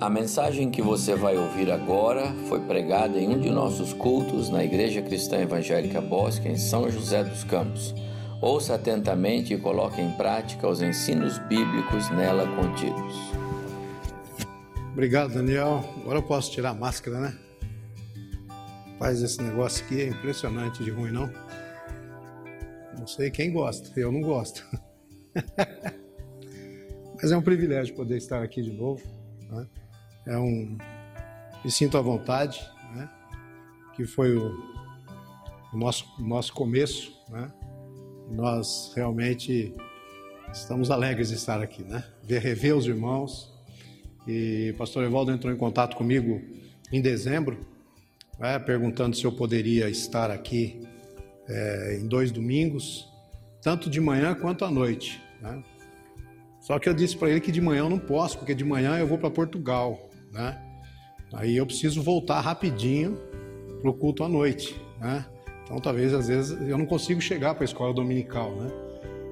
A mensagem que você vai ouvir agora foi pregada em um de nossos cultos na Igreja Cristã Evangélica Bosque, em São José dos Campos. Ouça atentamente e coloque em prática os ensinos bíblicos nela contidos. Obrigado, Daniel. Agora eu posso tirar a máscara, né? Faz esse negócio aqui, é impressionante de ruim, não? Não sei quem gosta, eu não gosto. Mas é um privilégio poder estar aqui de novo. Né? É um. Me sinto à vontade, né? que foi o, o nosso, nosso começo. Né? Nós realmente estamos alegres de estar aqui, né? Ver, rever os irmãos. E o pastor Evaldo entrou em contato comigo em dezembro, né? perguntando se eu poderia estar aqui é, em dois domingos, tanto de manhã quanto à noite. Né? Só que eu disse para ele que de manhã eu não posso, porque de manhã eu vou para Portugal, né? Aí eu preciso voltar rapidinho para o culto à noite, né? Então talvez às vezes eu não consigo chegar para a escola dominical, né?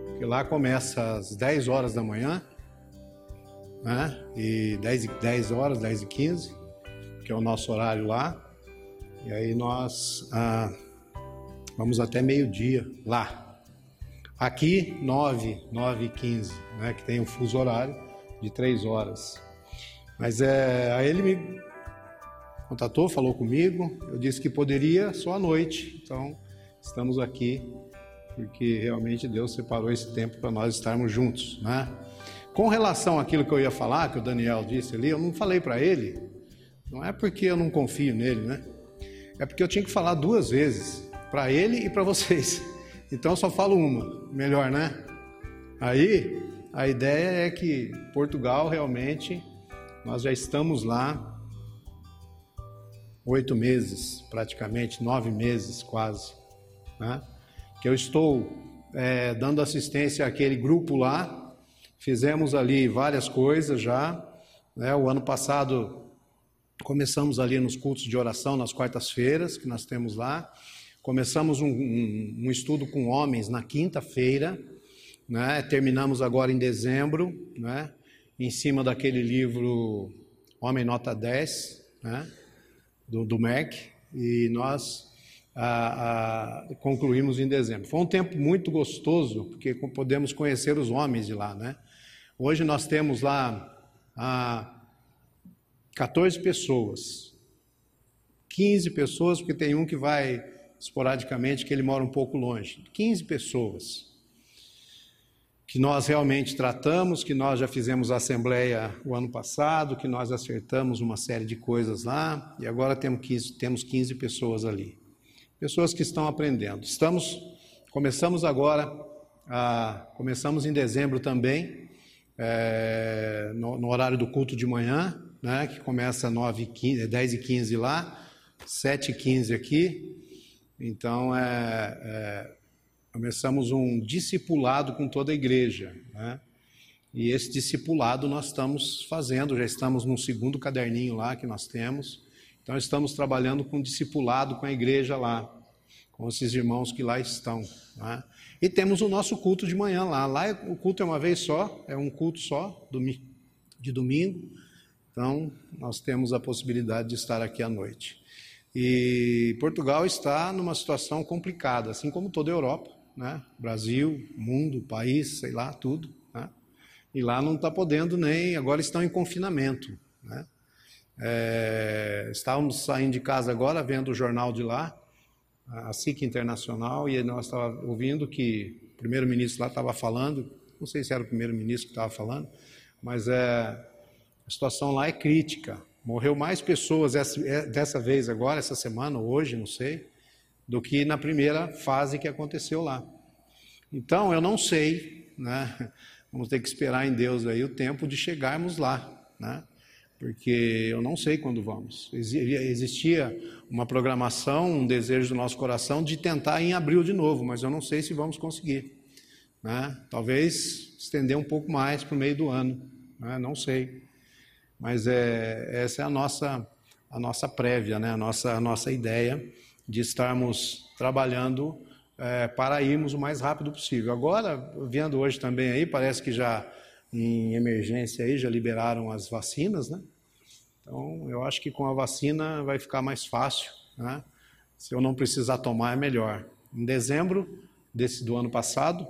Porque lá começa às 10 horas da manhã, né? E 10, 10 horas, 10 e 15, que é o nosso horário lá. E aí nós ah, vamos até meio-dia lá, Aqui, 9, 9 e 15, né, que tem um fuso horário de 3 horas. Mas é, aí ele me contatou, falou comigo, eu disse que poderia só à noite. Então, estamos aqui porque realmente Deus separou esse tempo para nós estarmos juntos, né? Com relação àquilo que eu ia falar, que o Daniel disse ali, eu não falei para ele, não é porque eu não confio nele, né? É porque eu tinha que falar duas vezes, para ele e para vocês. Então eu só falo uma, melhor, né? Aí a ideia é que Portugal realmente nós já estamos lá oito meses, praticamente nove meses quase, né? Que eu estou é, dando assistência àquele grupo lá. Fizemos ali várias coisas já. Né? O ano passado começamos ali nos cultos de oração nas quartas-feiras que nós temos lá. Começamos um, um, um estudo com homens na quinta-feira, né? terminamos agora em dezembro, né? Em cima daquele livro Homem Nota 10, né? do, do MEC, e nós ah, ah, concluímos em dezembro. Foi um tempo muito gostoso, porque podemos conhecer os homens de lá. Né? Hoje nós temos lá ah, 14 pessoas, 15 pessoas, porque tem um que vai esporadicamente, que ele mora um pouco longe. 15 pessoas que nós realmente tratamos, que nós já fizemos a assembleia o ano passado, que nós acertamos uma série de coisas lá, e agora temos 15, temos 15 pessoas ali. Pessoas que estão aprendendo. Estamos, começamos agora, a, começamos em dezembro também, é, no, no, horário do culto de manhã, né, que começa 9 15, 10 e 15 lá, 7 e 15 aqui, então, é, é, começamos um discipulado com toda a igreja. Né? E esse discipulado nós estamos fazendo, já estamos no segundo caderninho lá que nós temos. Então, estamos trabalhando com discipulado com a igreja lá, com esses irmãos que lá estão. Né? E temos o nosso culto de manhã lá. Lá é, o culto é uma vez só, é um culto só, de domingo. Então, nós temos a possibilidade de estar aqui à noite. E Portugal está numa situação complicada, assim como toda a Europa, né? Brasil, mundo, país, sei lá, tudo. Né? E lá não está podendo nem, agora estão em confinamento. Né? É, estávamos saindo de casa agora, vendo o jornal de lá, a SIC Internacional, e nós estávamos ouvindo que o primeiro-ministro lá estava falando, não sei se era o primeiro-ministro que estava falando, mas é, a situação lá é crítica. Morreu mais pessoas é, dessa vez agora, essa semana, hoje, não sei, do que na primeira fase que aconteceu lá. Então, eu não sei, né? Vamos ter que esperar em Deus aí o tempo de chegarmos lá, né? Porque eu não sei quando vamos. Existia uma programação, um desejo do nosso coração de tentar em abril de novo, mas eu não sei se vamos conseguir. Né? Talvez estender um pouco mais para o meio do ano, né? não sei. Mas é, essa é a nossa, a nossa prévia, né? a, nossa, a nossa ideia de estarmos trabalhando é, para irmos o mais rápido possível. Agora, vendo hoje também aí, parece que já em emergência aí já liberaram as vacinas, né? Então, eu acho que com a vacina vai ficar mais fácil. Né? Se eu não precisar tomar, é melhor. Em dezembro desse, do ano passado,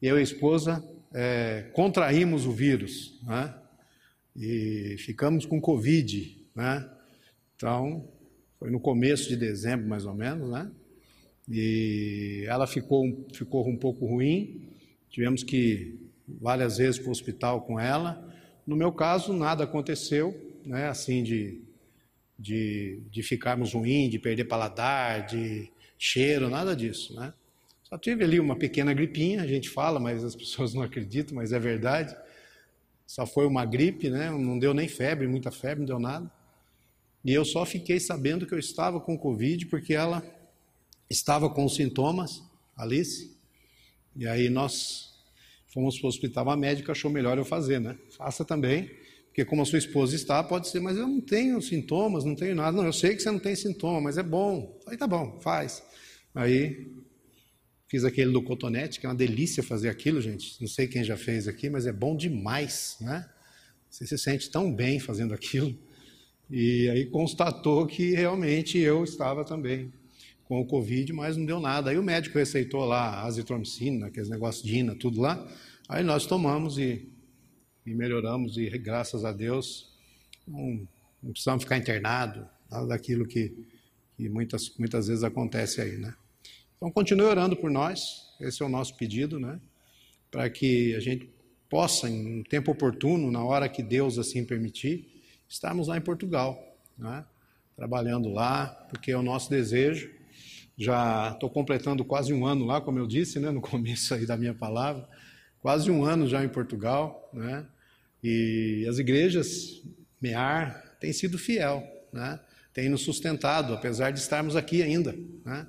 eu e a esposa é, contraímos o vírus. Né? E ficamos com Covid. Né? Então, foi no começo de dezembro, mais ou menos, né? E ela ficou, ficou um pouco ruim, tivemos que várias vezes para o hospital com ela. No meu caso, nada aconteceu, né? Assim, de, de, de ficarmos ruim, de perder paladar, de cheiro, nada disso, né? Só tive ali uma pequena gripinha, a gente fala, mas as pessoas não acreditam, mas é verdade. Só foi uma gripe, né? Não deu nem febre, muita febre, não deu nada. E eu só fiquei sabendo que eu estava com Covid porque ela estava com sintomas, Alice. E aí nós fomos para o hospital, a médica achou melhor eu fazer, né? Faça também, porque como a sua esposa está, pode ser, mas eu não tenho sintomas, não tenho nada. Não, eu sei que você não tem sintoma, mas é bom. Aí tá bom, faz. Aí fiz aquele do cotonete, que é uma delícia fazer aquilo, gente. Não sei quem já fez aqui, mas é bom demais, né? Você se sente tão bem fazendo aquilo. E aí constatou que realmente eu estava também com o Covid, mas não deu nada. Aí o médico receitou lá azitromicina, aqueles negócios de ina, tudo lá. Aí nós tomamos e, e melhoramos, e graças a Deus não, não precisamos ficar internado, nada daquilo que, que muitas, muitas vezes acontece aí, né? Então continue orando por nós, esse é o nosso pedido, né? Para que a gente possa, em um tempo oportuno, na hora que Deus assim permitir, estarmos lá em Portugal, né? trabalhando lá, porque é o nosso desejo. Já estou completando quase um ano lá, como eu disse né, no começo aí da minha palavra, quase um ano já em Portugal, né? e as igrejas, MEAR, têm sido fiel, né? tem nos sustentado, apesar de estarmos aqui ainda. Né?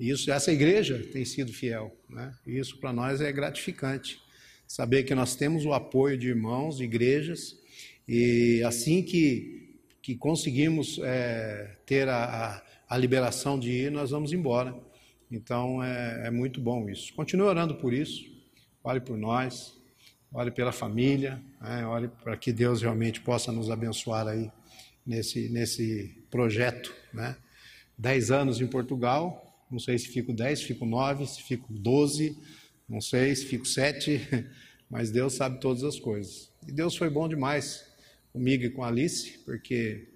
E isso, essa igreja tem sido fiel, né? e isso para nós é gratificante. Saber que nós temos o apoio de irmãos, de igrejas, e assim que, que conseguimos é, ter a, a, liberação de ir, nós vamos embora. Então é, é muito bom isso. Continue orando por isso. Ore por nós. Ore pela família. Né? Ore para que Deus realmente possa nos abençoar aí nesse, nesse projeto. Né? Dez anos em Portugal. Não sei se fico dez, fico nove, se fico doze. Não sei se fico sete. Mas Deus sabe todas as coisas. E Deus foi bom demais comigo e com a Alice, porque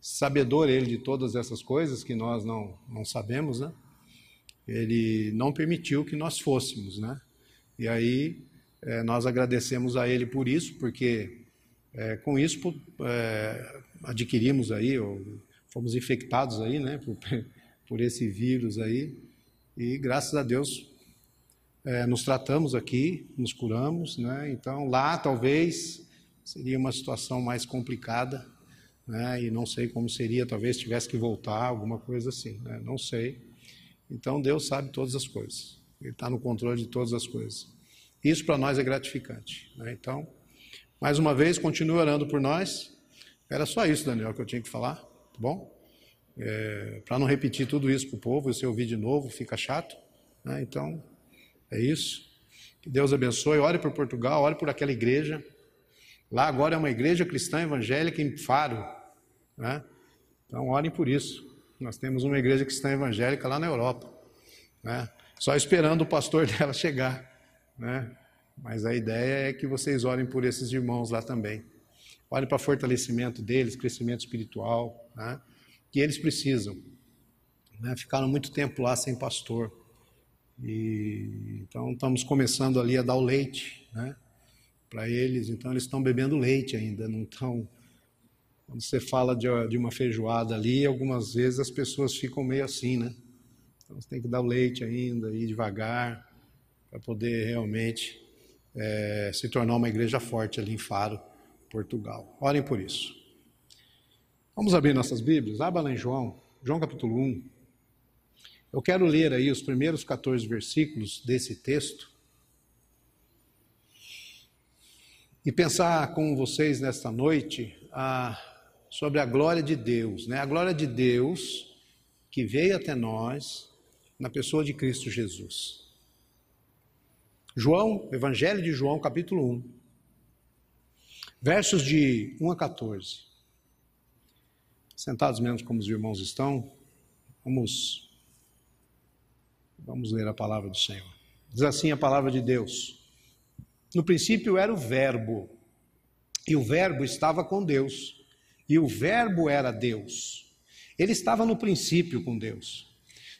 sabedor ele de todas essas coisas que nós não, não sabemos, né? Ele não permitiu que nós fôssemos, né? E aí é, nós agradecemos a ele por isso, porque é, com isso é, adquirimos aí, ou fomos infectados aí, né? Por, por esse vírus aí. E graças a Deus é, nos tratamos aqui, nos curamos, né? Então lá talvez seria uma situação mais complicada, né? E não sei como seria, talvez tivesse que voltar, alguma coisa assim, né? Não sei. Então Deus sabe todas as coisas. Ele está no controle de todas as coisas. Isso para nós é gratificante. Né? Então, mais uma vez, continue orando por nós. Era só isso, Daniel, que eu tinha que falar, tá bom? É, para não repetir tudo isso para o povo, se ouvir de novo, fica chato. Né? Então, é isso. Que Deus abençoe. Ore por Portugal, ore por aquela igreja. Lá agora é uma igreja cristã evangélica em Faro. Né? Então, orem por isso. Nós temos uma igreja cristã evangélica lá na Europa. Né? Só esperando o pastor dela chegar. Né? Mas a ideia é que vocês orem por esses irmãos lá também. Olhem para fortalecimento deles, crescimento espiritual, né? que eles precisam. Né? Ficaram muito tempo lá sem pastor. E, então estamos começando ali a dar o leite, né? para eles, então eles estão bebendo leite ainda, não estão. Quando você fala de, uma feijoada ali, algumas vezes as pessoas ficam meio assim, né? Então você tem que dar o leite ainda, ir devagar, para poder realmente é, se tornar uma igreja forte ali em Faro, Portugal. Orem por isso. Vamos abrir nossas Bíblias? Abra lá em João, João capítulo 1. Eu quero ler aí os primeiros 14 versículos desse texto e pensar com vocês nesta noite ah, sobre a glória de Deus, né? A glória de Deus que veio até nós na pessoa de Cristo Jesus. João, Evangelho de João, capítulo 1, versos de 1 a 14. Sentados mesmo como os irmãos estão, vamos, vamos ler a palavra do Senhor. Diz assim a palavra de Deus. No princípio era o Verbo, e o Verbo estava com Deus, e o Verbo era Deus. Ele estava no princípio com Deus.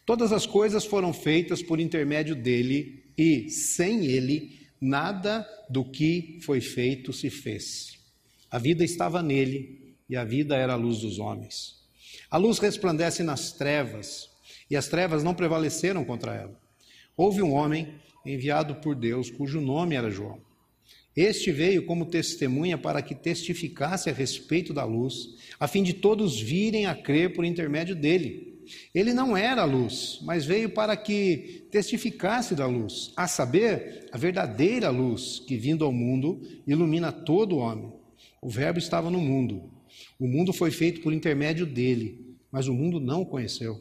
Todas as coisas foram feitas por intermédio dele, e sem ele, nada do que foi feito se fez. A vida estava nele, e a vida era a luz dos homens. A luz resplandece nas trevas, e as trevas não prevaleceram contra ela. Houve um homem enviado por Deus, cujo nome era João. Este veio como testemunha para que testificasse a respeito da luz, a fim de todos virem a crer por intermédio dele. Ele não era a luz, mas veio para que testificasse da luz, a saber, a verdadeira luz que, vindo ao mundo, ilumina todo homem. O Verbo estava no mundo, o mundo foi feito por intermédio dele, mas o mundo não o conheceu.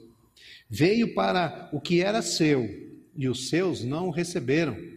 Veio para o que era seu, e os seus não o receberam.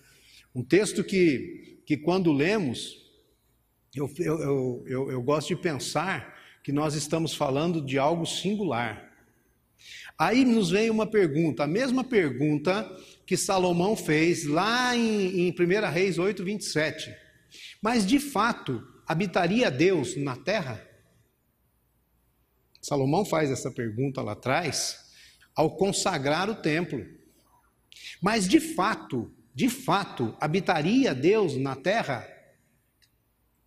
Um texto que, que quando lemos, eu, eu, eu, eu gosto de pensar que nós estamos falando de algo singular. Aí nos vem uma pergunta, a mesma pergunta que Salomão fez lá em, em 1 Reis 8, 27. Mas de fato, habitaria Deus na terra? Salomão faz essa pergunta lá atrás ao consagrar o templo. Mas de fato, de fato, habitaria Deus na terra?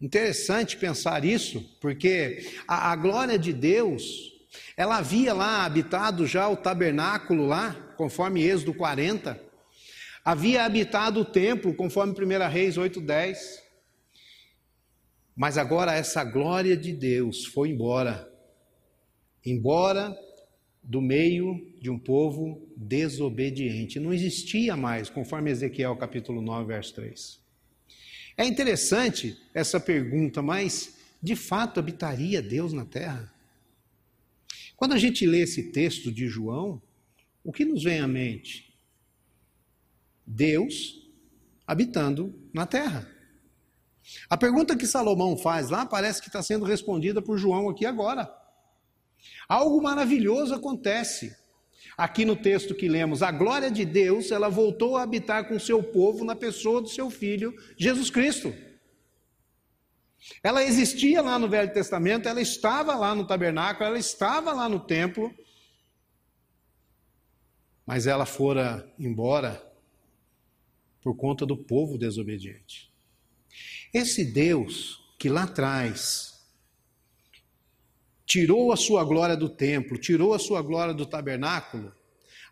Interessante pensar isso, porque a, a, glória de Deus, ela havia lá habitado já o tabernáculo lá, conforme Êxodo 40, havia habitado o templo, conforme 1 Reis 8:10. Mas agora essa glória de Deus foi embora, embora do meio de um povo desobediente. Não existia mais, conforme Ezequiel capítulo 9, verso 3. É interessante essa pergunta, mas de fato habitaria Deus na terra? Quando a gente lê esse texto de João, o que nos vem à mente? Deus habitando na terra. A pergunta que Salomão faz lá parece que está sendo respondida por João aqui agora. Algo maravilhoso acontece. Aqui no texto que lemos, a glória de Deus, ela voltou a habitar com seu povo na pessoa do seu filho, Jesus Cristo. Ela existia lá no Velho Testamento, ela estava lá no tabernáculo, ela estava lá no templo, mas ela fora embora por conta do povo desobediente. Esse Deus que lá atrás tirou a sua glória do templo, tirou a sua glória do tabernáculo,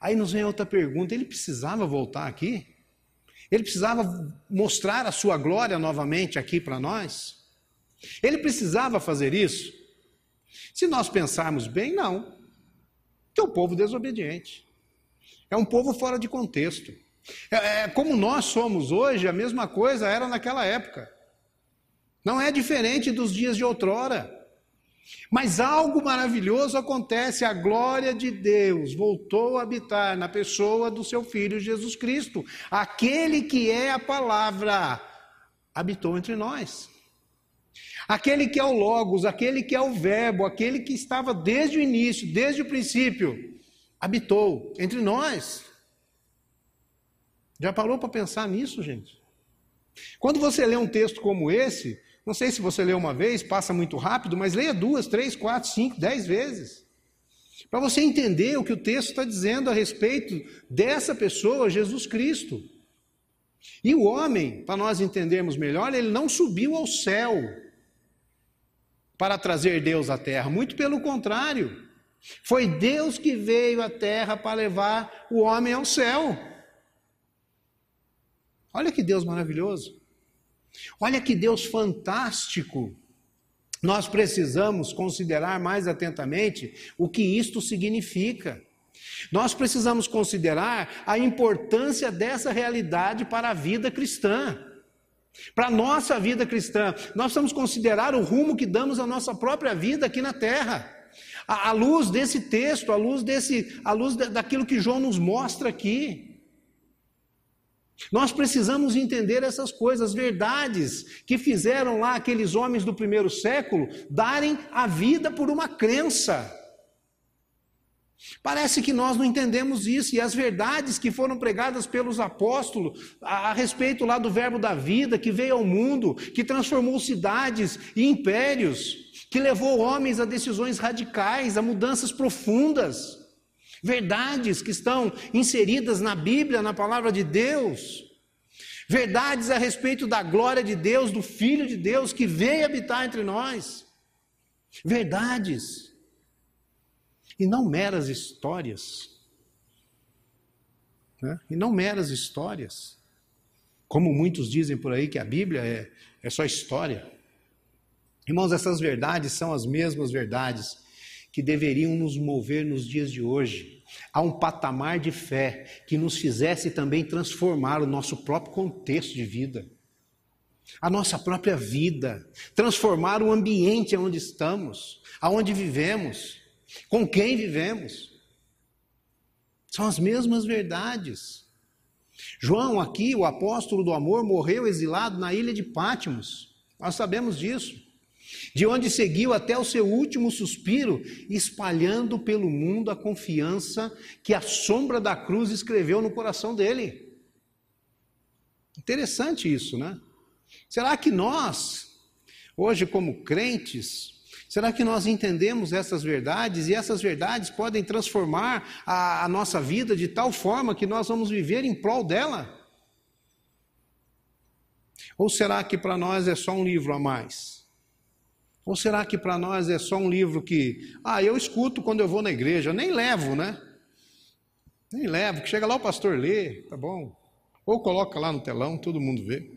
aí nos vem outra pergunta: ele precisava voltar aqui? Ele precisava mostrar a sua glória novamente aqui para nós? Ele precisava fazer isso? Se nós pensarmos bem, não. É um povo desobediente. É um povo fora de contexto. É, é, como nós somos hoje, a mesma coisa era naquela época. Não é diferente dos dias de outrora. Mas algo maravilhoso acontece, a glória de Deus voltou a habitar na pessoa do seu filho Jesus Cristo. Aquele que é a palavra habitou entre nós. Aquele que é o Logos, aquele que é o Verbo, aquele que estava desde o início, desde o princípio, habitou entre nós. Já parou para pensar nisso, gente? Quando você lê um texto como esse, não sei se você lê uma vez, passa muito rápido, mas leia duas, três, quatro, cinco, dez vezes. Para você entender o que o texto está dizendo a respeito dessa pessoa, Jesus Cristo. E o homem, para nós entendermos melhor, ele não subiu ao céu para trazer Deus à terra, muito pelo contrário. Foi Deus que veio à terra para levar o homem ao céu. Olha que Deus maravilhoso. Olha que Deus fantástico. Nós precisamos considerar mais atentamente o que isto significa. Nós precisamos considerar a importância dessa realidade para a vida cristã. Para a nossa vida cristã, nós precisamos considerar o rumo que damos à nossa própria vida aqui na terra. À luz desse texto, à luz, desse, à luz daquilo que João nos mostra aqui. Nós precisamos entender essas coisas, verdades que fizeram lá aqueles homens do primeiro século darem a vida por uma crença. Parece que nós não entendemos isso, e as verdades que foram pregadas pelos apóstolos a, a, respeito lá do Verbo da vida, que veio ao mundo, que transformou cidades e impérios, que levou homens a decisões radicais, a mudanças profundas. Verdades que estão inseridas na Bíblia, na palavra de Deus. Verdades a respeito da glória de Deus, do Filho de Deus que veio habitar entre nós. Verdades e não meras histórias. Né? E não meras histórias. Como muitos dizem por aí que a Bíblia é, é só história. Irmãos, essas verdades são as mesmas verdades que deveriam nos mover nos dias de hoje a um patamar de fé que nos fizesse também transformar o nosso próprio contexto de vida, a nossa própria vida, transformar o ambiente onde estamos, aonde vivemos com quem vivemos. São as mesmas verdades. João, aqui, o apóstolo do amor, morreu exilado na ilha de Pátimos. Nós sabemos disso. De onde seguiu até o seu último suspiro, espalhando pelo mundo a confiança que a sombra da cruz escreveu no coração dele. Interessante isso, né? Será que nós, hoje, como crentes, Será que nós entendemos essas verdades e essas verdades podem transformar a, a, nossa vida de tal forma que nós vamos viver em prol dela? Ou será que para nós é só um livro a mais? Ou será que para nós é só um livro que, ah, eu escuto quando eu vou na igreja, nem levo, né? Nem levo, que chega lá o pastor lê, tá bom. Ou coloca lá no telão, todo mundo vê.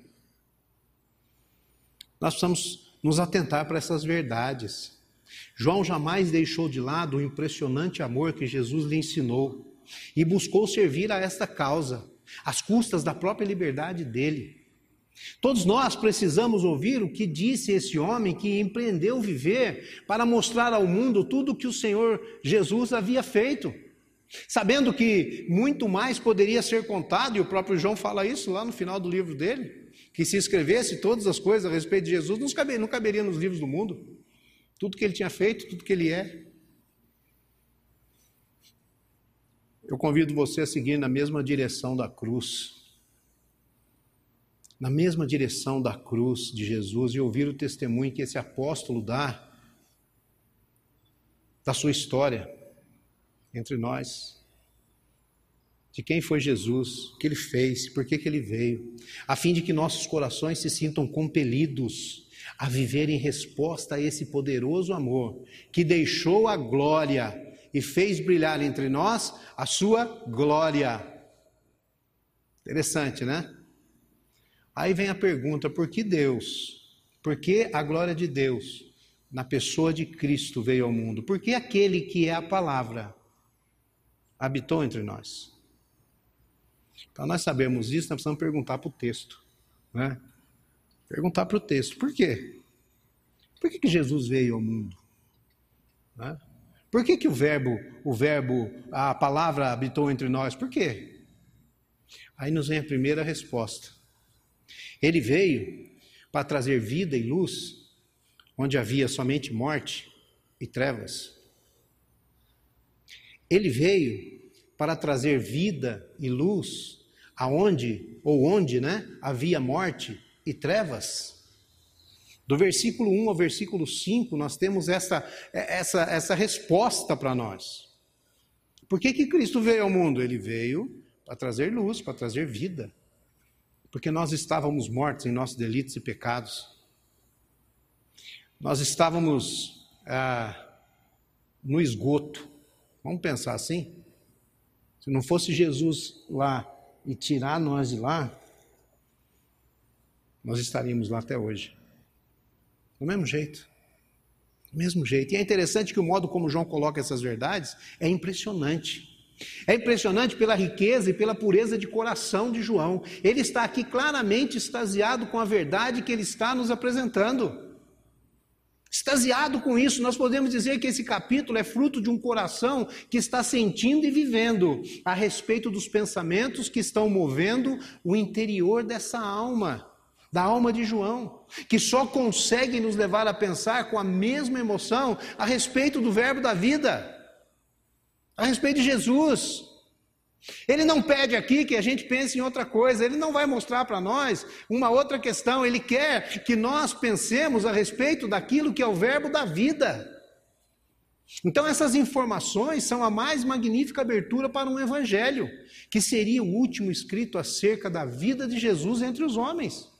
Nós precisamos nos atentar para essas verdades. João jamais deixou de lado o impressionante amor que Jesus lhe ensinou e buscou servir a esta causa, às custas da própria liberdade dele. Todos nós precisamos ouvir o que disse esse homem que empreendeu viver para mostrar ao mundo tudo o que o Senhor Jesus havia feito. Sabendo que muito mais poderia ser contado, e o próprio João fala isso lá no final do livro dele que se escrevesse todas as coisas a respeito de Jesus, não caberia, não caberia nos livros do mundo. Tudo que ele tinha feito, tudo que ele é. Eu convido você a seguir na mesma direção da cruz. Na mesma direção da cruz de Jesus e ouvir o testemunho que esse apóstolo dá da sua história entre nós de quem foi Jesus, o que ele fez, por que, que ele veio, a fim de que nossos corações se sintam compelidos a viver em resposta a esse poderoso amor que deixou a glória e fez brilhar entre nós a sua glória. Interessante, né? Aí vem a pergunta: por que Deus? Por que a glória de Deus na pessoa de Cristo veio ao mundo? Por que aquele que é a palavra habitou entre nós? Para nós sabermos isso, nós precisamos perguntar para o texto. Né? Perguntar para o texto. Por quê? Por que, que Jesus veio ao mundo? Né? Por que, que o verbo, o verbo, a palavra habitou entre nós? Por quê? Aí nos vem a primeira resposta. Ele veio para trazer vida e luz, onde havia somente morte e trevas. Ele veio para trazer vida e luz aonde ou onde, né, havia morte e trevas. Do versículo 1 ao versículo 5, nós temos essa, essa, essa resposta para nós. Por que, que Cristo veio ao mundo? Ele veio para trazer luz, para trazer vida. Porque nós estávamos mortos em nossos delitos e pecados. Nós estávamos ah, no esgoto. Vamos pensar assim? Se não fosse Jesus lá e tirar nós de lá, nós estaríamos lá até hoje. Do mesmo jeito. mesmo jeito. E é interessante que o modo como João coloca essas verdades é impressionante. É impressionante pela riqueza e pela pureza de coração de João. Ele está aqui claramente extasiado com a verdade que ele está nos apresentando. Extasiado com isso, nós podemos dizer que esse capítulo é fruto de um coração que está sentindo e vivendo a respeito dos pensamentos que estão movendo o interior dessa alma, da alma de João, que só consegue nos levar a pensar com a mesma emoção a respeito do Verbo da vida a respeito de Jesus. Ele não pede aqui que a gente pense em outra coisa, ele não vai mostrar para nós uma outra questão, ele quer que nós pensemos a respeito daquilo que é o verbo da vida. Então, essas informações são a mais magnífica abertura para um evangelho, que seria o último escrito acerca da vida de Jesus entre os homens.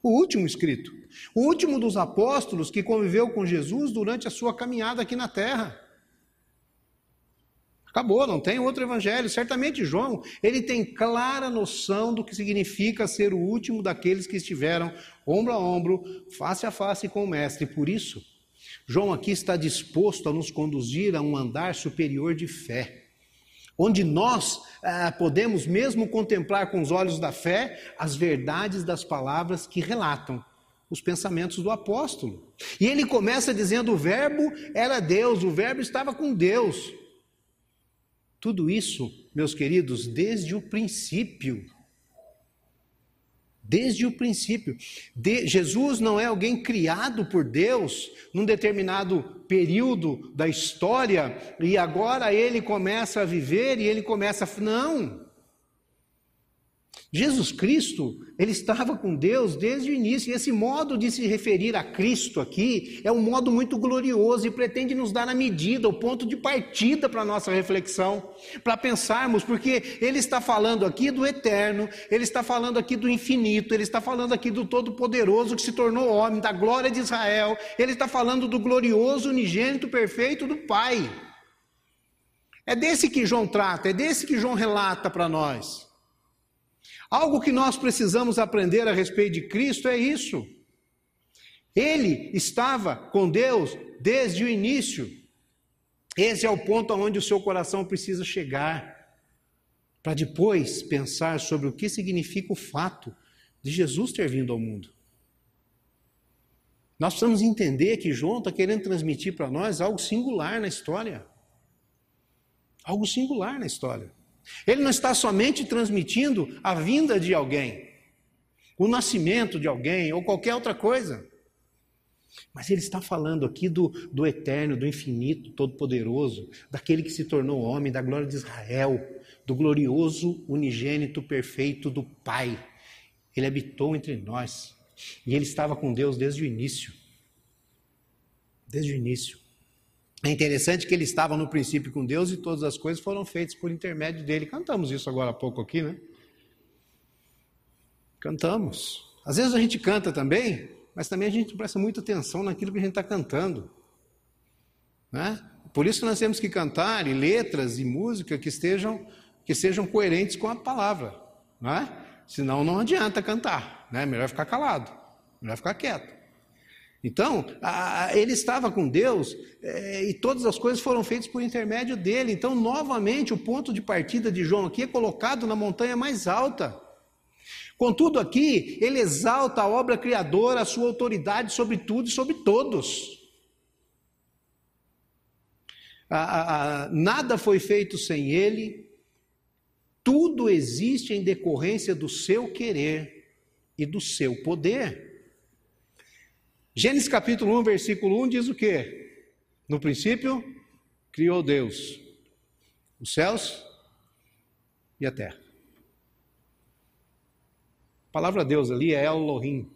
O último escrito, o último dos apóstolos que conviveu com Jesus durante a sua caminhada aqui na terra. Acabou, não tem outro evangelho. Certamente João, ele tem clara noção do que significa ser o último daqueles que estiveram ombro a ombro, face a face com o mestre. Por isso, João aqui está disposto a nos conduzir a um andar superior de fé, onde nós ah, podemos mesmo contemplar com os olhos da fé as verdades das palavras que relatam os pensamentos do apóstolo. E ele começa dizendo: o Verbo era Deus, o Verbo estava com Deus. Tudo isso, meus queridos, desde o princípio. Desde o princípio. De, Jesus não é alguém criado por Deus num determinado período da história e agora ele começa a viver e ele começa a. Não! Jesus Cristo, ele estava com Deus desde o início, e esse modo de se referir a Cristo aqui é um modo muito glorioso e pretende nos dar a medida, o ponto de partida para a nossa reflexão, para pensarmos, porque ele está falando aqui do eterno, ele está falando aqui do infinito, ele está falando aqui do Todo-Poderoso que se tornou homem, da glória de Israel, ele está falando do glorioso unigênito perfeito do Pai. É desse que João trata, é desse que João relata para nós. Algo que nós precisamos aprender a respeito de Cristo é isso. Ele estava com Deus desde o início. Esse é o ponto aonde o seu coração precisa chegar, para depois pensar sobre o que significa o fato de Jesus ter vindo ao mundo. Nós precisamos entender que João está querendo transmitir para nós algo singular na história. Algo singular na história. Ele não está somente transmitindo a vinda de alguém, o nascimento de alguém ou qualquer outra coisa. Mas ele está falando aqui do, do eterno, do infinito, todo-poderoso, daquele que se tornou homem, da glória de Israel, do glorioso unigênito perfeito do Pai. Ele habitou entre nós e ele estava com Deus desde o início. Desde o início. É interessante que ele estava no princípio com Deus e todas as coisas foram feitas por intermédio dele. Cantamos isso agora há pouco aqui, né? Cantamos. Às vezes a gente canta também, mas também a gente presta muita atenção naquilo que a gente está cantando. Né? Por isso nós temos que cantar e letras e música que estejam que sejam coerentes com a palavra, né? Senão não adianta cantar, né? Melhor ficar calado, melhor ficar quieto. Então, a, ele estava com Deus é, e todas as coisas foram feitas por intermédio dele. Então, novamente, o ponto de partida de João aqui é colocado na montanha mais alta. Contudo, aqui, ele exalta a obra criadora, a sua autoridade sobre tudo e sobre todos. A, a, nada foi feito sem ele, tudo existe em decorrência do seu querer e do seu poder. Gênesis capítulo 1, versículo 1 diz o quê? No princípio, criou Deus os céus e a terra. A palavra Deus ali é Elohim.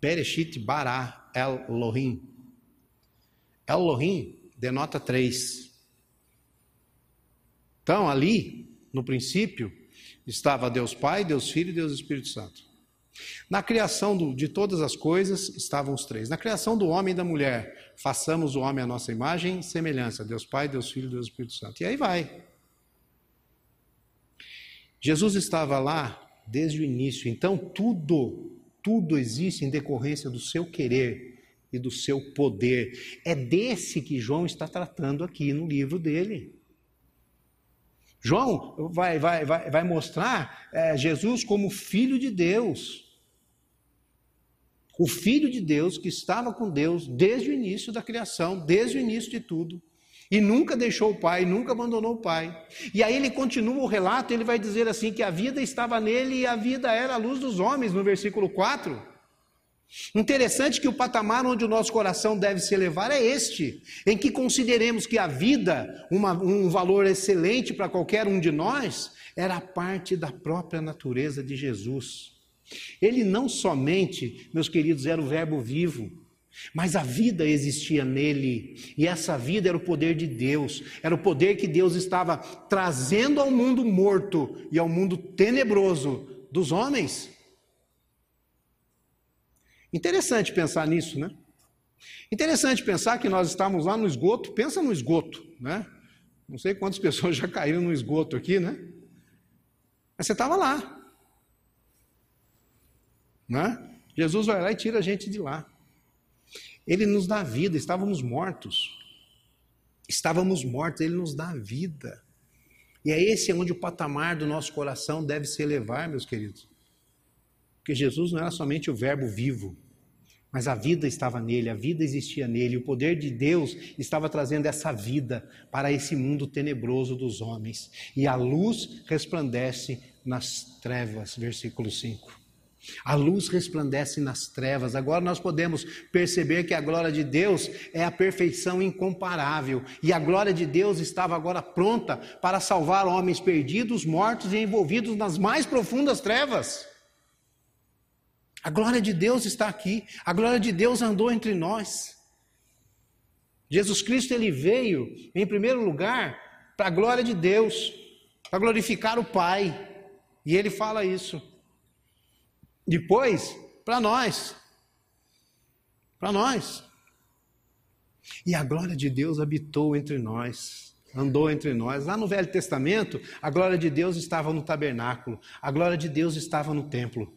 Bereshit bara Elohim. Elohim denota três. Então, ali, no princípio, estava Deus Pai, Deus Filho e Deus Espírito Santo. Na criação do, de todas as coisas estavam os três. Na criação do homem e da mulher, façamos o homem a nossa imagem e semelhança. Deus Pai, Deus Filho, Deus Espírito Santo. E aí vai. Jesus estava lá desde o início. Então tudo, tudo existe em decorrência do seu querer e do seu poder. É desse que João está tratando aqui no livro dele. João vai, vai, vai, vai mostrar é, Jesus como filho de Deus. O filho de Deus que estava com Deus desde o início da criação, desde o início de tudo. E nunca deixou o pai, nunca abandonou o pai. E aí ele continua o relato, ele vai dizer assim: que a vida estava nele e a vida era a luz dos homens, no versículo 4. Interessante que o patamar onde o nosso coração deve se elevar é este, em que consideremos que a vida, uma, um valor excelente para qualquer um de nós, era parte da própria natureza de Jesus. Ele não somente, meus queridos, era o Verbo vivo, mas a vida existia nele, e essa vida era o poder de Deus, era o poder que Deus estava trazendo ao mundo morto e ao mundo tenebroso dos homens. Interessante pensar nisso, né? Interessante pensar que nós estávamos lá no esgoto, pensa no esgoto, né? Não sei quantas pessoas já caíram no esgoto aqui, né? Mas você estava lá. Né? Jesus vai lá e tira a gente de lá. Ele nos dá vida, estávamos mortos. Estávamos mortos, ele nos dá vida. E é esse onde o patamar do nosso coração deve se elevar, meus queridos. Porque Jesus não era somente o Verbo vivo, mas a vida estava nele, a vida existia nele, o poder de Deus estava trazendo essa vida para esse mundo tenebroso dos homens. E a luz resplandece nas trevas, versículo 5. A luz resplandece nas trevas. Agora nós podemos perceber que a glória de Deus é a perfeição incomparável. E a glória de Deus estava agora pronta para salvar homens perdidos, mortos e envolvidos nas mais profundas trevas. A glória de Deus está aqui, a glória de Deus andou entre nós. Jesus Cristo ele veio, em primeiro lugar, para a glória de Deus, para glorificar o Pai. E ele fala isso. Depois, para nós. Para nós. E a glória de Deus habitou entre nós, andou entre nós. Lá no Velho Testamento, a glória de Deus estava no tabernáculo, a glória de Deus estava no templo.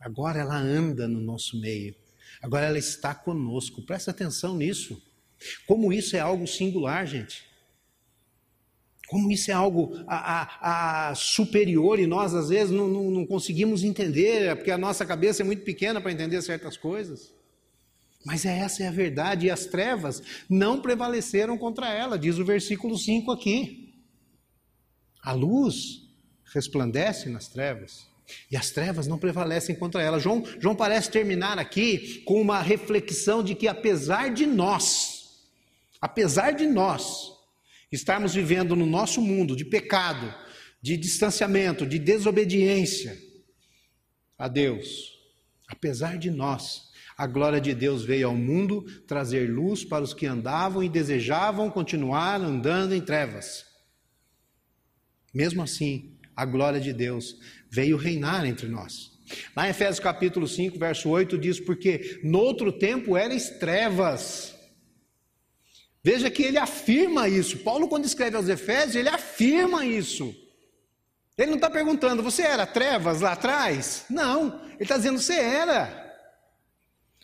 Agora ela anda no nosso meio. Agora ela está conosco. Presta atenção nisso. Como isso é algo singular, gente. Como isso é algo a, a, a superior e nós às vezes não, não, não conseguimos entender, é porque a nossa cabeça é muito pequena para entender certas coisas. Mas é essa é a verdade, e as trevas não prevaleceram contra ela, diz o versículo 5 aqui. A luz resplandece nas trevas, e as trevas não prevalecem contra ela. João, João parece terminar aqui com uma reflexão de que, apesar de nós, apesar de nós estarmos vivendo no nosso mundo de pecado, de distanciamento, de desobediência a Deus, apesar de nós, a glória de Deus veio ao mundo trazer luz para os que andavam e desejavam continuar andando em trevas. Mesmo assim, a glória de Deus veio reinar entre nós. Lá em Efésios capítulo 5, verso 8 diz: Porque noutro tempo erais trevas. Veja que ele afirma isso. Paulo, quando escreve aos Efésios, ele afirma isso. Ele não está perguntando, você era trevas lá atrás? Não, ele está dizendo, você era.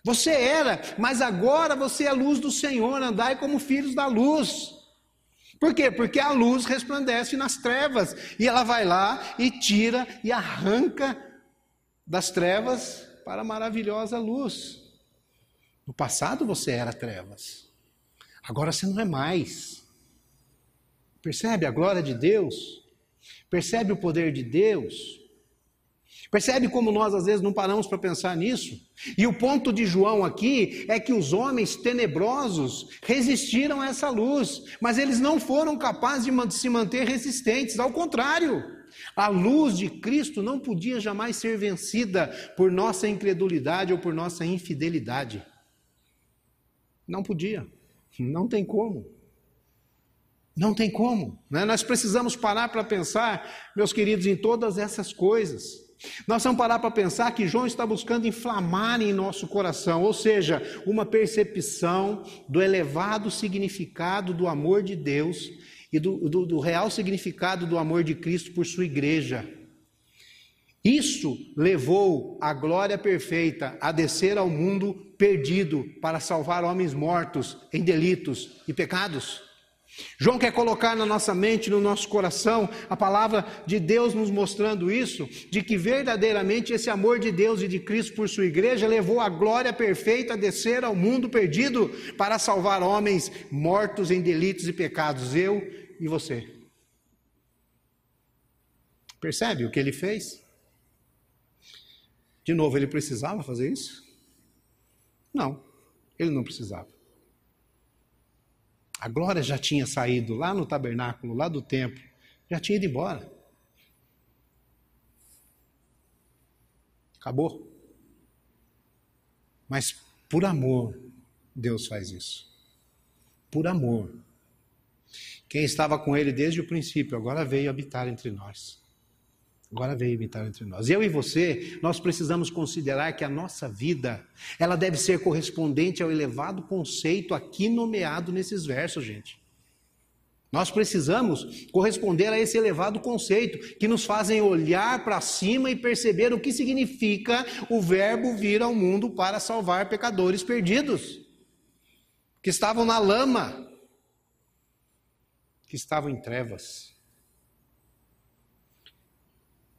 Você era, mas agora você é a luz do Senhor, andai como filhos da luz. Por quê? Porque a luz resplandece nas trevas e ela vai lá e tira e arranca das trevas para a maravilhosa luz. No passado você era trevas, agora você não é mais. Percebe a glória de Deus? Percebe o poder de Deus? Percebe como nós às vezes não paramos para pensar nisso? E o ponto de João aqui é que os homens tenebrosos resistiram a essa luz, mas eles não foram capazes de se manter resistentes, ao contrário. A luz de Cristo não podia jamais ser vencida por nossa incredulidade ou por nossa infidelidade. Não podia, não tem como. Não tem como. Né? Nós precisamos parar para pensar, meus queridos, em todas essas coisas. Nós vamos parar para pensar que João está buscando inflamar em nosso coração, ou seja, uma percepção do elevado significado do amor de Deus e do, do, do real significado do amor de Cristo por sua igreja. Isso levou a glória perfeita a descer ao mundo perdido para salvar homens mortos em delitos e pecados. João quer colocar na nossa mente, no nosso coração, a palavra de Deus nos mostrando isso, de que verdadeiramente esse amor de Deus e de Cristo por sua igreja levou a glória perfeita a descer ao mundo perdido para salvar homens mortos em delitos e pecados, eu e você. Percebe o que ele fez? De novo, ele precisava fazer isso? Não, ele não precisava. A glória já tinha saído lá no tabernáculo, lá do templo, já tinha ido embora. Acabou. Mas por amor, Deus faz isso. Por amor. Quem estava com ele desde o princípio, agora veio habitar entre nós. Agora veio habitar entre nós. Eu e você, nós precisamos considerar que a nossa vida, ela deve ser correspondente ao elevado conceito aqui nomeado nesses versos, gente. Nós precisamos corresponder a esse elevado conceito que nos fazem olhar para cima e perceber o que significa o verbo vir ao mundo para salvar pecadores perdidos, que estavam na lama, que estavam em trevas.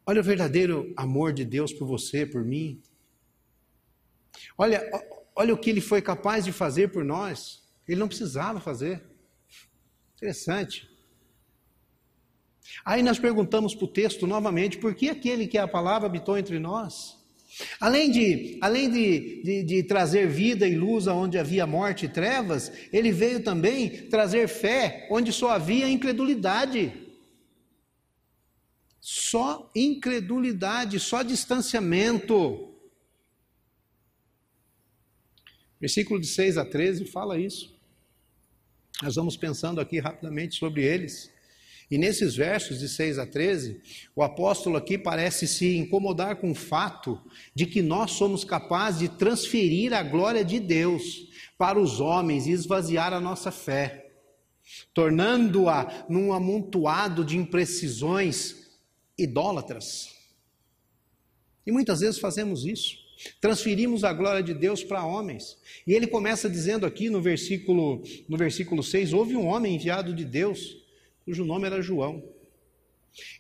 Olha o verdadeiro amor de Deus por você, por mim. Olha, olha o que ele foi capaz de fazer por nós. Ele não precisava fazer. Interessante. Aí nós perguntamos para o texto novamente, por que aquele que é a palavra habitou entre nós? Além de, além de, de, de, trazer vida e luz onde havia morte e trevas, ele veio também trazer fé onde só havia incredulidade. Só incredulidade, só distanciamento. Versículo de 6 a 13 fala isso. Nós vamos pensando aqui rapidamente sobre eles. E nesses versos de 6 a 13, o apóstolo aqui parece se incomodar com o fato de que nós somos capazes de transferir a glória de Deus para os homens e esvaziar a nossa fé, tornando-a num amontoado de imprecisões idólatras. E muitas vezes fazemos isso. Transferimos a glória de Deus para homens. E ele começa dizendo aqui no versículo, no versículo 6: houve um homem enviado de Deus, cujo nome era João.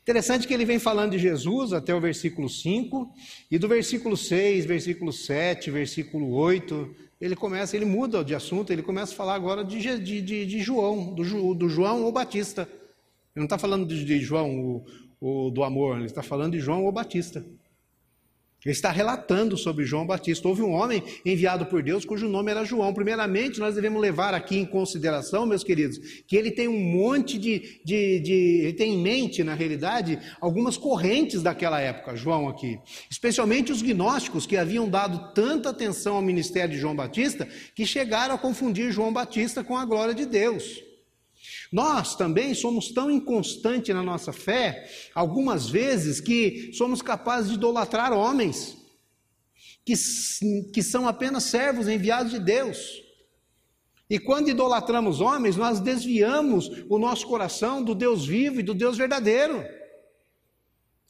Interessante que ele vem falando de Jesus até o versículo 5, e do versículo 6, versículo 7, versículo 8, ele começa, ele muda de assunto, ele começa a falar agora de, de, de, de João, do, do João ou Batista. Ele não está falando de, de João, o, o, do amor, ele está falando de João o Batista. Ele está relatando sobre João Batista. Houve um homem enviado por Deus cujo nome era João. Primeiramente, nós devemos levar aqui em consideração, meus queridos, que ele tem um monte de, de, de. Ele tem em mente, na realidade, algumas correntes daquela época, João aqui. Especialmente os gnósticos, que haviam dado tanta atenção ao ministério de João Batista, que chegaram a confundir João Batista com a glória de Deus. Nós também somos tão inconstantes na nossa fé, algumas vezes, que somos capazes de idolatrar homens, que, que são apenas servos enviados de Deus. E quando idolatramos homens, nós desviamos o nosso coração do Deus vivo e do Deus verdadeiro.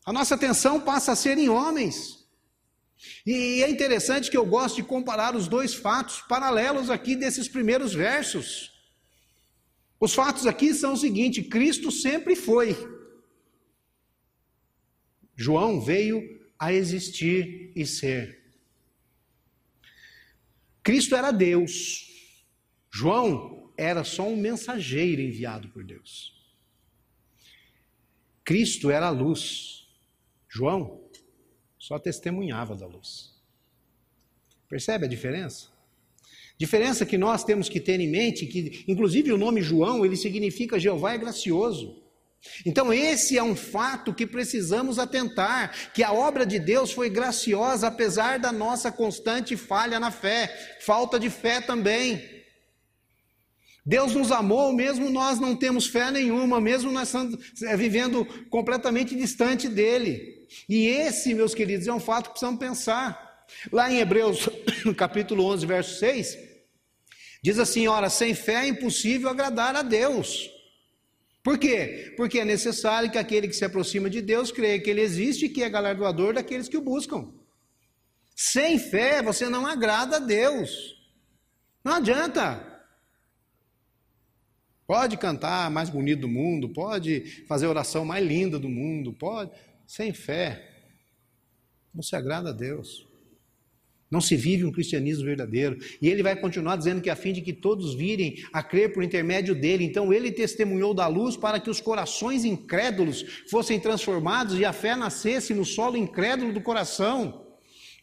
A nossa atenção passa a ser em homens. E é interessante que eu gosto de comparar os dois fatos paralelos aqui desses primeiros versos. Os fatos aqui são o seguinte: Cristo sempre foi. João veio a existir e ser. Cristo era Deus. João era só um mensageiro enviado por Deus. Cristo era a luz. João só testemunhava da luz. Percebe a diferença? Diferença que nós temos que ter em mente que, inclusive, o nome João ele significa Jeová é gracioso. Então, esse é um fato que precisamos atentar: que a obra de Deus foi graciosa, apesar da nossa constante falha na fé, falta de fé também. Deus nos amou, mesmo nós não temos fé nenhuma, mesmo nós estamos é, vivendo completamente distante dele. E esse, meus queridos, é um fato que precisamos pensar. Lá em Hebreus, no capítulo 11, verso 6, Diz assim: ora, sem fé é impossível agradar a Deus. Por quê? Porque é necessário que aquele que se aproxima de Deus creia que Ele existe e que é galardoador daqueles que o buscam. Sem fé você não agrada a Deus. Não adianta. Pode cantar mais bonito do mundo, pode fazer a oração mais linda do mundo, pode. Sem fé, não se agrada a Deus. Não se vive um cristianismo verdadeiro. E ele vai continuar dizendo que a fim de que todos virem a crer por intermédio dele. Então ele testemunhou da luz para que os corações incrédulos fossem transformados e a fé nascesse no solo incrédulo do coração.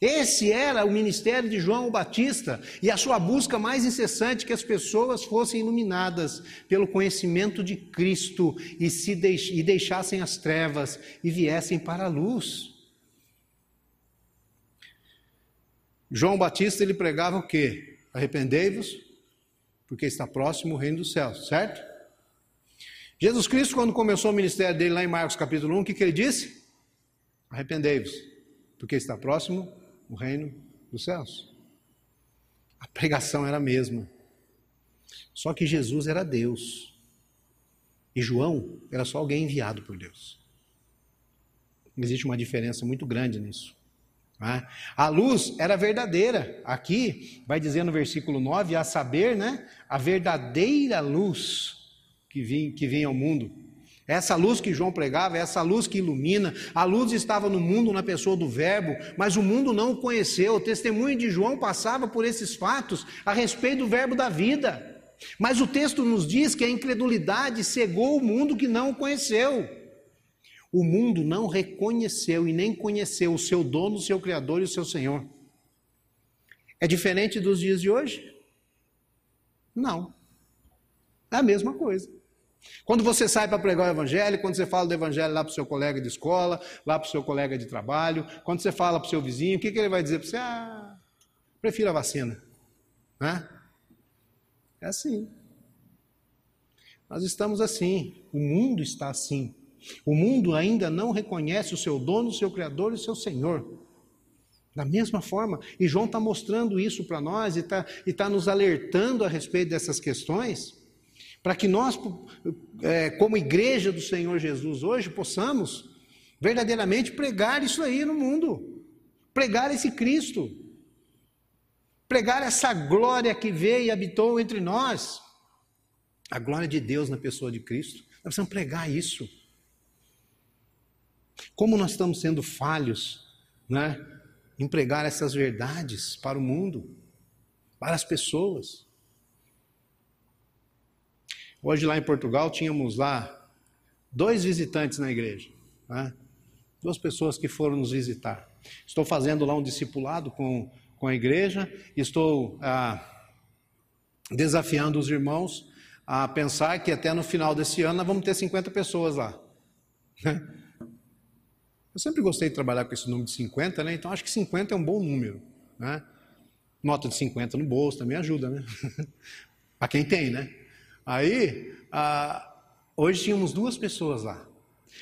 Esse era o ministério de João Batista e a sua busca mais incessante que as pessoas fossem iluminadas pelo conhecimento de Cristo e se deix e deixassem as trevas e viessem para a luz. João Batista ele pregava o quê? Arrependei-vos, porque está próximo o reino dos céus, certo? Jesus Cristo, quando começou o ministério dele lá em Marcos capítulo 1, o que, que ele disse? Arrependei-vos, porque está próximo o reino dos céus. A pregação era a mesma. Só que Jesus era Deus. E João era só alguém enviado por Deus. Existe uma diferença muito grande nisso. Né? A luz era verdadeira. Aqui vai dizer no versículo 9, a saber, né, a verdadeira luz que vinha, que vinha ao mundo. Essa luz que João pregava, essa luz que ilumina, a luz estava no mundo na pessoa do Verbo, mas o mundo não o conheceu. O testemunho de João passava por esses fatos a respeito do Verbo da vida. Mas o texto nos diz que a incredulidade cegou o mundo que não o conheceu. O mundo não reconheceu e nem conheceu o seu dono, o seu Criador e o seu Senhor. É diferente dos dias de hoje? Não. É a mesma coisa. Quando você sai para pregar o Evangelho, quando você fala do Evangelho lá para o seu colega de escola, lá para o seu colega de trabalho, quando você fala para o seu vizinho, o que, que ele vai dizer para você? Ah, prefiro a vacina. Né? É assim. Nós estamos assim. O mundo está assim. O mundo ainda não reconhece o seu dono, o seu Criador e o seu Senhor. Da mesma forma, e João está mostrando isso para nós e está tá nos alertando a respeito dessas questões, para que nós, é, como igreja do Senhor Jesus hoje, possamos verdadeiramente pregar isso aí no mundo, pregar esse Cristo, pregar essa glória que veio e habitou entre nós, a glória de Deus na pessoa de Cristo. Nós precisamos pregar isso. Como nós estamos sendo falhos, né? Em pregar essas verdades para o mundo, para as pessoas. Hoje lá em Portugal tínhamos lá dois visitantes na igreja, né? duas pessoas que foram nos visitar. Estou fazendo lá um discipulado com, com a igreja, estou ah, desafiando os irmãos a pensar que até no final desse ano nós vamos ter 50 pessoas lá. Né? Eu sempre gostei de trabalhar com esse número de 50, né? Então acho que 50 é um bom número, né? Nota de 50 no bolso também ajuda, né? Para quem tem, né? Aí, ah, hoje tínhamos duas pessoas lá.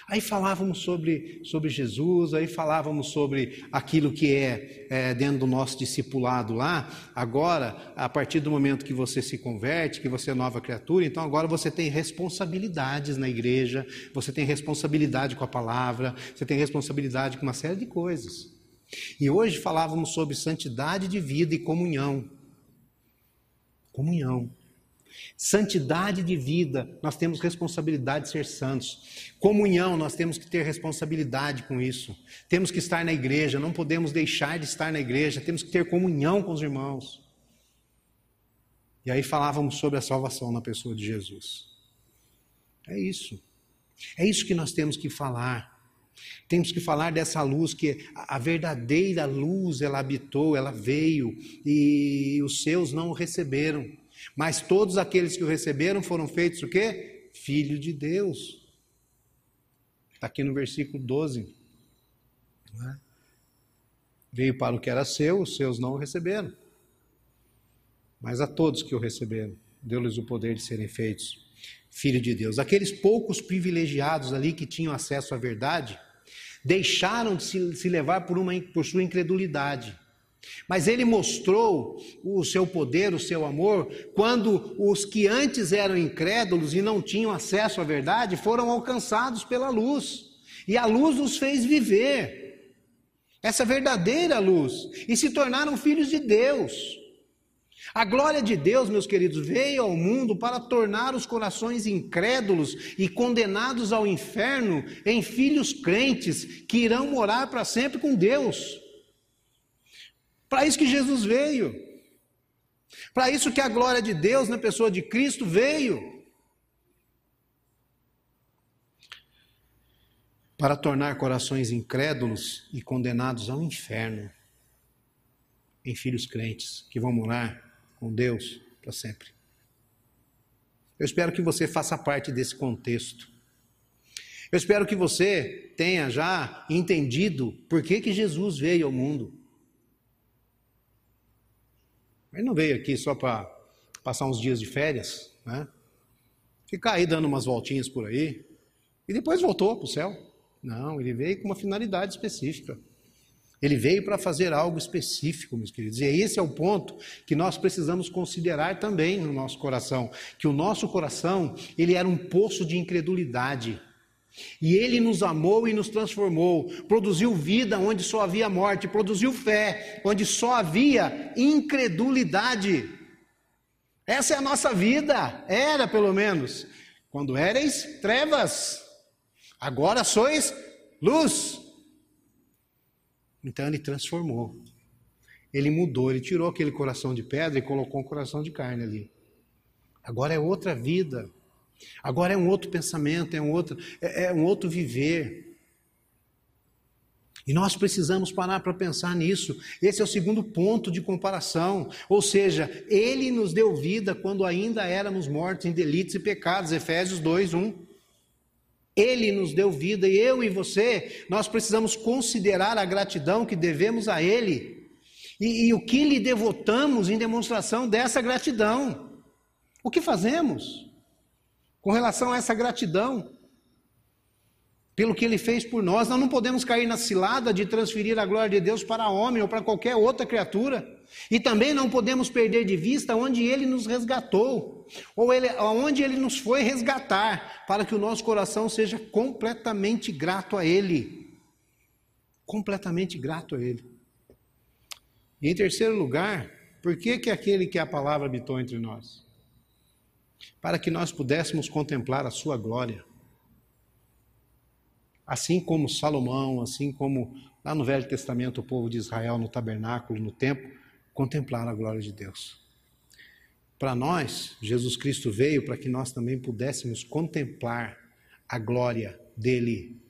Aí falávamos sobre, sobre Jesus, aí falávamos sobre aquilo que é, é, dentro do nosso discipulado lá. Agora, a partir do momento que você se converte, que você é nova criatura, então agora você tem responsabilidades na igreja, você tem responsabilidade com a palavra, você tem responsabilidade com uma série de coisas. E hoje falávamos sobre santidade de vida e comunhão. Comunhão. Santidade de vida, nós temos responsabilidade de ser santos. Comunhão, nós temos que ter responsabilidade com isso. Temos que estar na igreja, não podemos deixar de estar na igreja, temos que ter comunhão com os irmãos. E aí falávamos sobre a salvação na pessoa de Jesus. É isso. É isso que nós temos que falar. Temos que falar dessa luz que a verdadeira luz ela habitou, ela veio e os seus não o receberam. Mas todos aqueles que o receberam foram feitos o quê? Filho de Deus. Está aqui no versículo 12. É? Veio para o que era seu, os seus não o receberam. Mas a todos que o receberam, deu-lhes o poder de serem feitos filho de Deus. Aqueles poucos privilegiados ali que tinham acesso à verdade, deixaram de se, se levar por, uma, por sua incredulidade Mas ele mostrou o seu poder, o seu amor, quando os que antes eram incrédulos e não tinham acesso à verdade foram alcançados pela luz. E a luz os fez viver, essa verdadeira luz, e se tornaram filhos de Deus. A glória de Deus, meus queridos, veio ao mundo para tornar os corações incrédulos e condenados ao inferno em filhos crentes que irão morar para sempre com Deus. Para isso que Jesus veio. Para isso que a glória de Deus na pessoa de Cristo veio. Para tornar corações incrédulos e condenados ao inferno em filhos crentes que vão morar com Deus para sempre. Eu espero que você faça parte desse contexto. Eu espero que você tenha já entendido por que, que Jesus veio ao mundo. Ele não veio aqui só para passar uns dias de férias, né? Ficar aí dando umas voltinhas por aí e depois voltou para o céu. Não, ele veio com uma finalidade específica. Ele veio para fazer algo específico, meus queridos. E esse é o ponto que nós precisamos considerar também no nosso coração, que o nosso coração, ele era um poço de incredulidade. E ele nos amou e nos transformou, produziu vida onde só havia morte, produziu fé onde só havia incredulidade. Essa é a nossa vida, era pelo menos. Quando erais trevas, agora sois luz. Então ele transformou. Ele mudou, ele tirou aquele coração de pedra e colocou um coração de carne ali. Agora é outra vida. Agora é um outro pensamento, é um outro, é, é um outro viver. E nós precisamos parar para pensar nisso. Esse é o segundo ponto de comparação. Ou seja, Ele nos deu vida quando ainda éramos mortos em delitos e pecados. Efésios 2, 1. Ele nos deu vida e eu e você, nós precisamos considerar a gratidão que devemos a Ele e, e o que lhe devotamos em demonstração dessa gratidão. O que fazemos? Com relação a essa gratidão pelo que ele fez por nós. Nós não podemos cair na cilada de transferir a glória de Deus para homem ou para qualquer outra criatura. E também não podemos perder de vista onde ele nos resgatou, ou ele, onde ele nos foi resgatar, para que o nosso coração seja completamente grato a ele. Completamente grato a ele. E em terceiro lugar, por que, que aquele que a palavra habitou entre nós? Para que nós pudéssemos contemplar a sua glória. Assim como Salomão, assim como lá no Velho Testamento o povo de Israel no tabernáculo, no templo, contemplaram a glória de Deus. Para nós, Jesus Cristo veio para que nós também pudéssemos contemplar a glória dele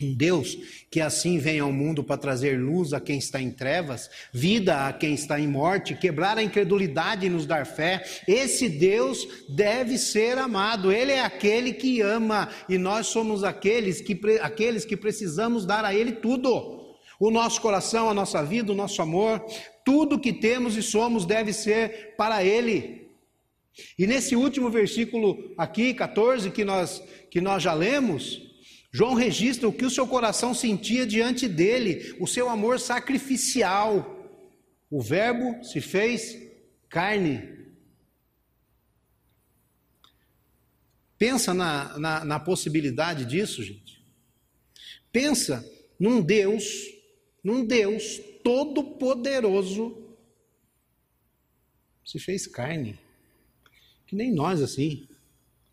Deus que assim vem ao mundo para trazer luz a quem está em trevas, vida a quem está em morte, quebrar a incredulidade e nos dar fé. Esse Deus deve ser amado. Ele é aquele que ama e nós somos aqueles que, aqueles que precisamos dar a Ele tudo. O nosso coração, a nossa vida, o nosso amor, tudo que temos e somos deve ser para Ele. E nesse último versículo aqui, 14, que nós, que nós já lemos, João registra o que o seu coração sentia diante dele, o seu amor sacrificial. O Verbo se fez carne. Pensa na, na, na possibilidade disso, gente. Pensa num Deus, num Deus todo-poderoso, se fez carne. Que nem nós assim.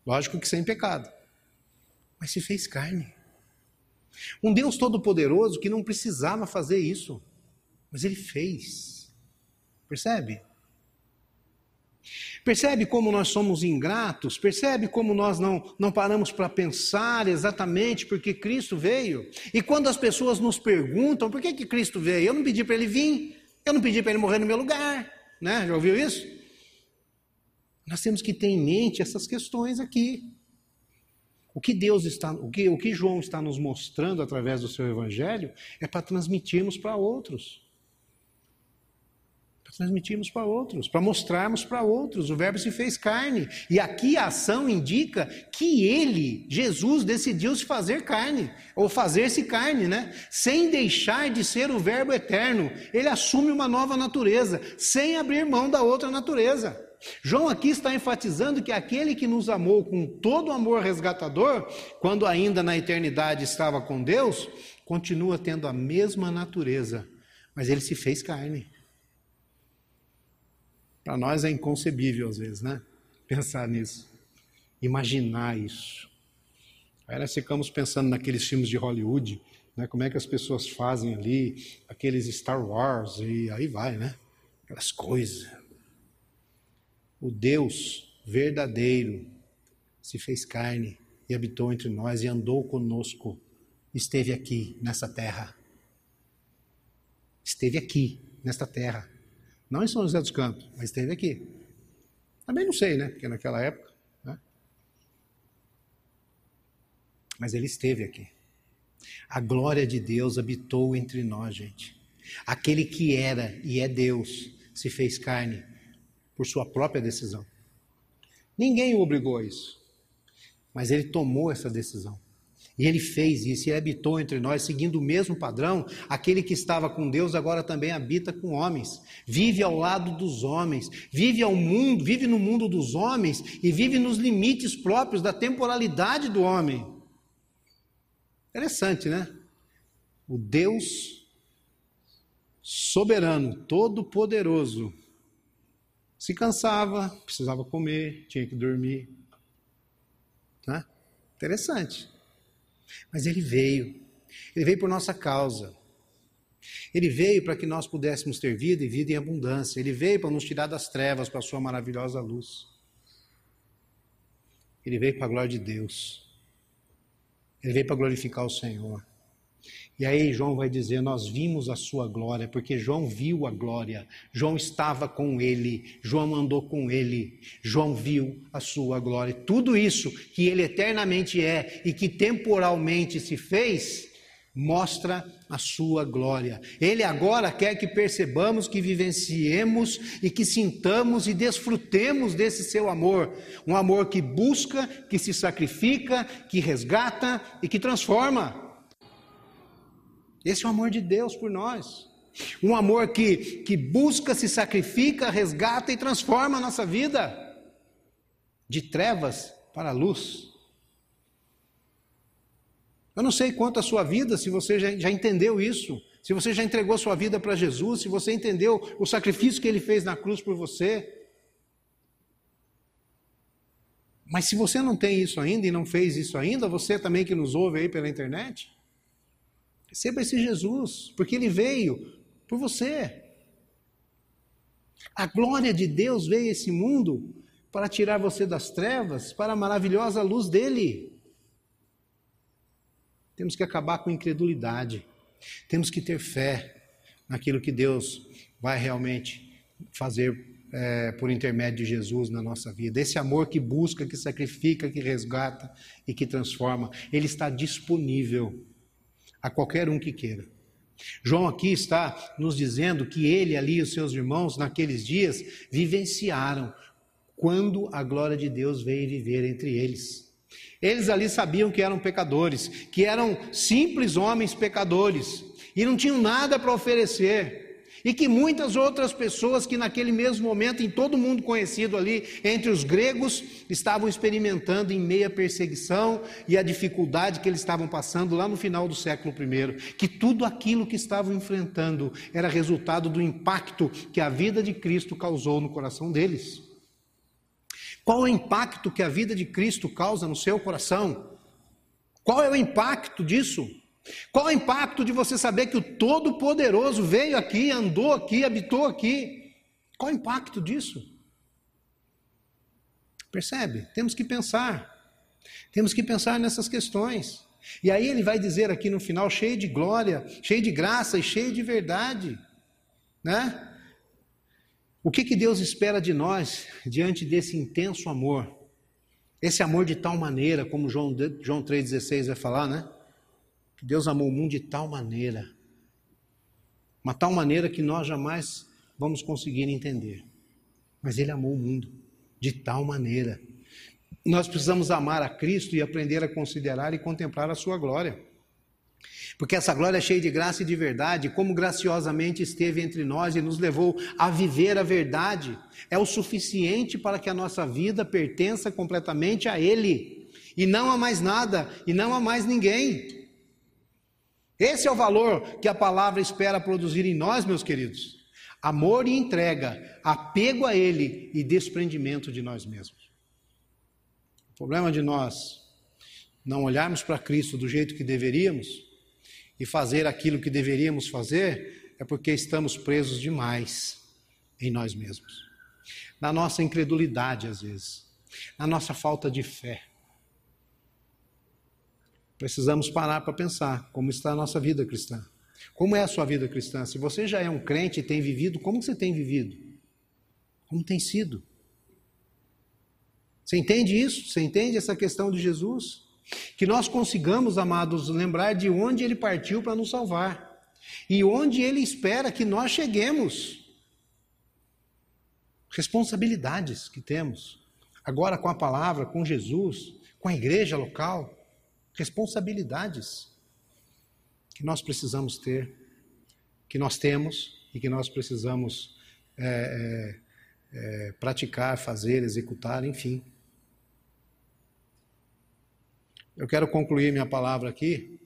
Lógico que sem pecado. Mas se fez carne. Um Deus todo-poderoso que não precisava fazer isso, mas ele fez. Percebe? Percebe como nós somos ingratos? Percebe como nós não, não paramos para pensar exatamente porque Cristo veio? E quando as pessoas nos perguntam por que, que Cristo veio, eu não pedi para ele vir, eu não pedi para ele morrer no meu lugar, né? Já ouviu isso? Nós temos que ter em mente essas questões aqui. O que Deus está, o que, o que João está nos mostrando através do seu evangelho é para transmitirmos para outros. Para transmitirmos para outros, para mostrarmos para outros. O Verbo se fez carne. E aqui a ação indica que ele, Jesus, decidiu se fazer carne, ou fazer-se carne, né? Sem deixar de ser o Verbo eterno. Ele assume uma nova natureza, sem abrir mão da outra natureza. João aqui está enfatizando que aquele que nos amou com todo amor resgatador, quando ainda na eternidade estava com Deus, continua tendo a mesma natureza, mas ele se fez carne. Para nós é inconcebível às vezes, né? Pensar nisso, imaginar isso. Aí nós ficamos pensando naqueles filmes de Hollywood, né? Como é que as pessoas fazem ali, aqueles Star Wars e aí vai, né? Aquelas coisas. O Deus verdadeiro se fez carne e habitou entre nós e andou conosco, esteve aqui nessa terra. Esteve aqui nesta terra não em São José dos Campos, mas esteve aqui. Também não sei, né? Porque naquela época. Né? Mas ele esteve aqui. A glória de Deus habitou entre nós, gente. Aquele que era e é Deus se fez carne por sua própria decisão. Ninguém o obrigou a isso. Mas ele tomou essa decisão. E ele fez isso, e habitou entre nós, seguindo o mesmo padrão. Aquele que estava com Deus agora também habita com homens, vive ao lado dos homens, vive ao mundo, vive no mundo dos homens e vive nos limites próprios da temporalidade do homem. Interessante, né? O Deus soberano, todo-poderoso, se cansava, precisava comer, tinha que dormir. Né? Interessante. Mas ele veio. Ele veio por nossa causa. Ele veio para que nós pudéssemos ter vida e vida em abundância. Ele veio para nos tirar das trevas para a sua maravilhosa luz. Ele veio para a glória de Deus. Ele veio para glorificar o Senhor. E aí João vai dizer: Nós vimos a sua glória, porque João viu a glória, João estava com ele, João andou com ele, João viu a sua glória. Tudo isso que ele eternamente é e que temporalmente se fez, mostra a sua glória. Ele agora quer que percebamos, que vivenciemos e que sintamos e desfrutemos desse seu amor. Um amor que busca, que se sacrifica, que resgata e que transforma. Esse é o amor de Deus por nós. Um amor que, que busca, se sacrifica, resgata e transforma a nossa vida de trevas para a luz. Eu não sei quanto a sua vida, se você já, já entendeu isso, se você já entregou sua vida para Jesus, se você entendeu o sacrifício que ele fez na cruz por você. Mas se você não tem isso ainda e não fez isso ainda, você também que nos ouve aí pela internet, Receba esse Jesus, porque ele veio por você. A glória de Deus veio a esse mundo para tirar você das trevas, para a maravilhosa luz dele. Temos que acabar com a incredulidade. Temos que ter fé naquilo que Deus vai realmente fazer é, por intermédio de Jesus na nossa vida. Esse amor que busca, que sacrifica, que resgata e que transforma, ele está disponível a qualquer um que queira. João aqui está nos dizendo que ele ali e os seus irmãos, naqueles dias, vivenciaram quando a glória de Deus veio viver entre eles. Eles ali sabiam que eram pecadores, que eram simples homens pecadores, e não tinham nada para oferecer. E que muitas outras pessoas que naquele mesmo momento, em todo mundo conhecido ali, entre os gregos, estavam experimentando em meia perseguição e a dificuldade que eles estavam passando lá no final do século I. Que tudo aquilo que estavam enfrentando era resultado do impacto que a vida de Cristo causou no coração deles. Qual é o impacto que a vida de Cristo causa no seu coração? Qual é o impacto disso? Qual o impacto de você saber que o Todo-Poderoso veio aqui, andou aqui, habitou aqui? Qual o impacto disso? Percebe? Temos que pensar. Temos que pensar nessas questões. E aí ele vai dizer aqui no final, cheio de glória, cheio de graça e cheio de verdade, né? O que, que Deus espera de nós diante desse intenso amor? Esse amor de tal maneira, como João, João 3,16 vai falar, né? Deus amou o mundo de tal maneira, uma tal maneira que nós jamais vamos conseguir entender. Mas ele amou o mundo de tal maneira. Nós precisamos amar a Cristo e aprender a considerar e contemplar a sua glória. Porque essa glória é cheia de graça e de verdade, como graciosamente esteve entre nós e nos levou a viver a verdade, é o suficiente para que a nossa vida pertença completamente a Ele, e não a mais nada, e não a mais ninguém. Esse é o valor que a palavra espera produzir em nós, meus queridos. Amor e entrega, apego a Ele e desprendimento de nós mesmos. O problema de nós não olharmos para Cristo do jeito que deveríamos e fazer aquilo que deveríamos fazer é porque estamos presos demais em nós mesmos. Na nossa incredulidade, às vezes, na nossa falta de fé. Precisamos parar para pensar como está a nossa vida cristã. Como é a sua vida cristã? Se você já é um crente e tem vivido, como você tem vivido? Como tem sido? Você entende isso? Você entende essa questão de Jesus? Que nós consigamos, amados, lembrar de onde ele partiu para nos salvar e onde ele espera que nós cheguemos. Responsabilidades que temos, agora com a palavra, com Jesus, com a igreja local, responsabilidades que nós precisamos ter, que nós temos e que nós precisamos é, é, é, praticar, fazer, executar, enfim. Eu quero concluir minha palavra aqui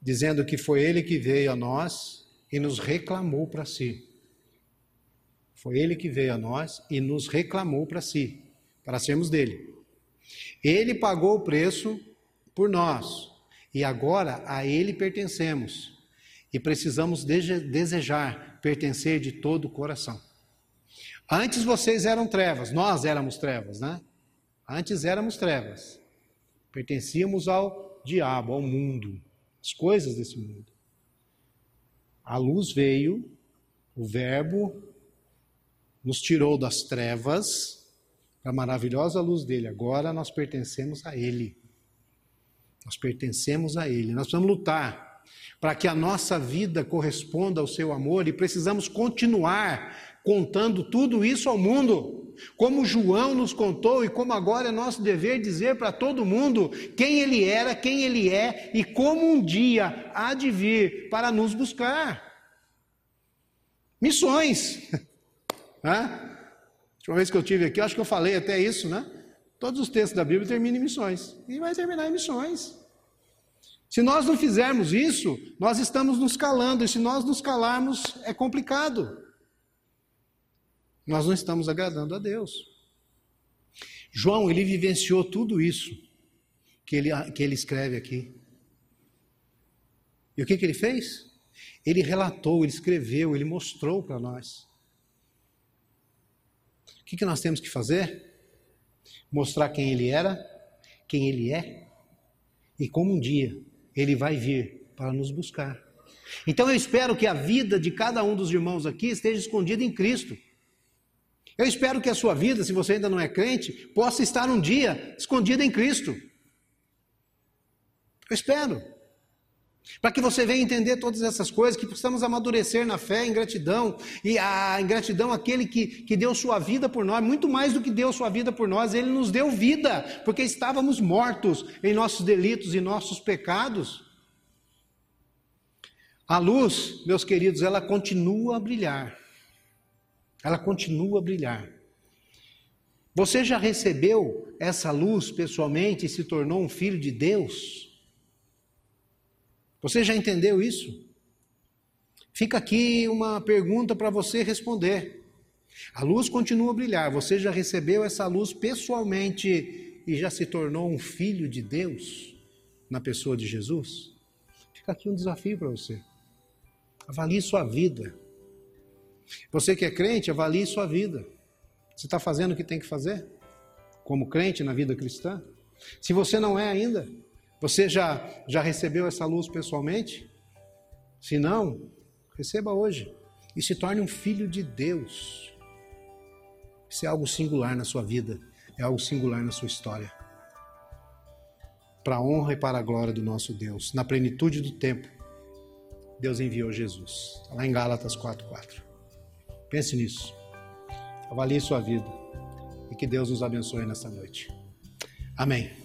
dizendo que foi Ele que veio a nós e nos reclamou para si. Foi Ele que veio a nós e nos reclamou para si, para sermos dele. Ele pagou o preço por nós e agora a Ele pertencemos e precisamos desejar pertencer de todo o coração. Antes vocês eram trevas, nós éramos trevas, né? Antes éramos trevas. Pertencíamos ao diabo, ao mundo, as coisas desse mundo. A luz veio, o Verbo nos tirou das trevas a maravilhosa luz dele. Agora nós pertencemos a Ele. Nós pertencemos a Ele. Nós precisamos lutar para que a nossa vida corresponda ao seu amor e precisamos continuar contando tudo isso ao mundo. Como João nos contou e como agora é nosso dever dizer para todo mundo quem ele era, quem ele é e como um dia há de vir para nos buscar. Missões. A última vez que eu tive aqui, acho que eu falei até isso, né? Todos os textos da Bíblia terminam em missões. E vai terminar em missões. Se nós não fizermos isso, nós estamos nos calando, e se nós nos calarmos, é complicado. Nós não estamos agradando a Deus. João, ele vivenciou tudo isso que ele, que ele escreve aqui. E o que, que ele fez? Ele relatou, ele escreveu, ele mostrou para nós. O que, que nós temos que fazer? Mostrar quem ele era, quem ele é e como um dia ele vai vir para nos buscar. Então eu espero que a vida de cada um dos irmãos aqui esteja escondida em Cristo. Eu espero que a sua vida, se você ainda não é crente, possa estar um dia escondida em Cristo. Eu espero. Para que você venha entender todas essas coisas, que possamos amadurecer na fé, em gratidão, e a ingratidão aquele que, que deu sua vida por nós, muito mais do que deu sua vida por nós, ele nos deu vida, porque estávamos mortos em nossos delitos e nossos pecados. A luz, meus queridos, ela continua a brilhar ela continua a brilhar. Você já recebeu essa luz pessoalmente e se tornou um filho de Deus? Você já entendeu isso? Fica aqui uma pergunta para você responder. A luz continua a brilhar. Você já recebeu essa luz pessoalmente e já se tornou um filho de Deus na pessoa de Jesus? Fica aqui um desafio para você. Avalie sua vida. Você que é crente, avalie sua vida. Você está fazendo o que tem que fazer? Como crente na vida cristã? Se você não é ainda, você já, já recebeu essa luz pessoalmente? Se não, receba hoje e se torne um filho de Deus. Isso é algo singular na sua vida, é algo singular na sua história. Para a honra e para a glória do nosso Deus, na plenitude do tempo, Deus enviou Jesus. Está lá em Gálatas 4,4. Pense nisso. Avalie sua vida. E que Deus nos abençoe nesta noite. Amém.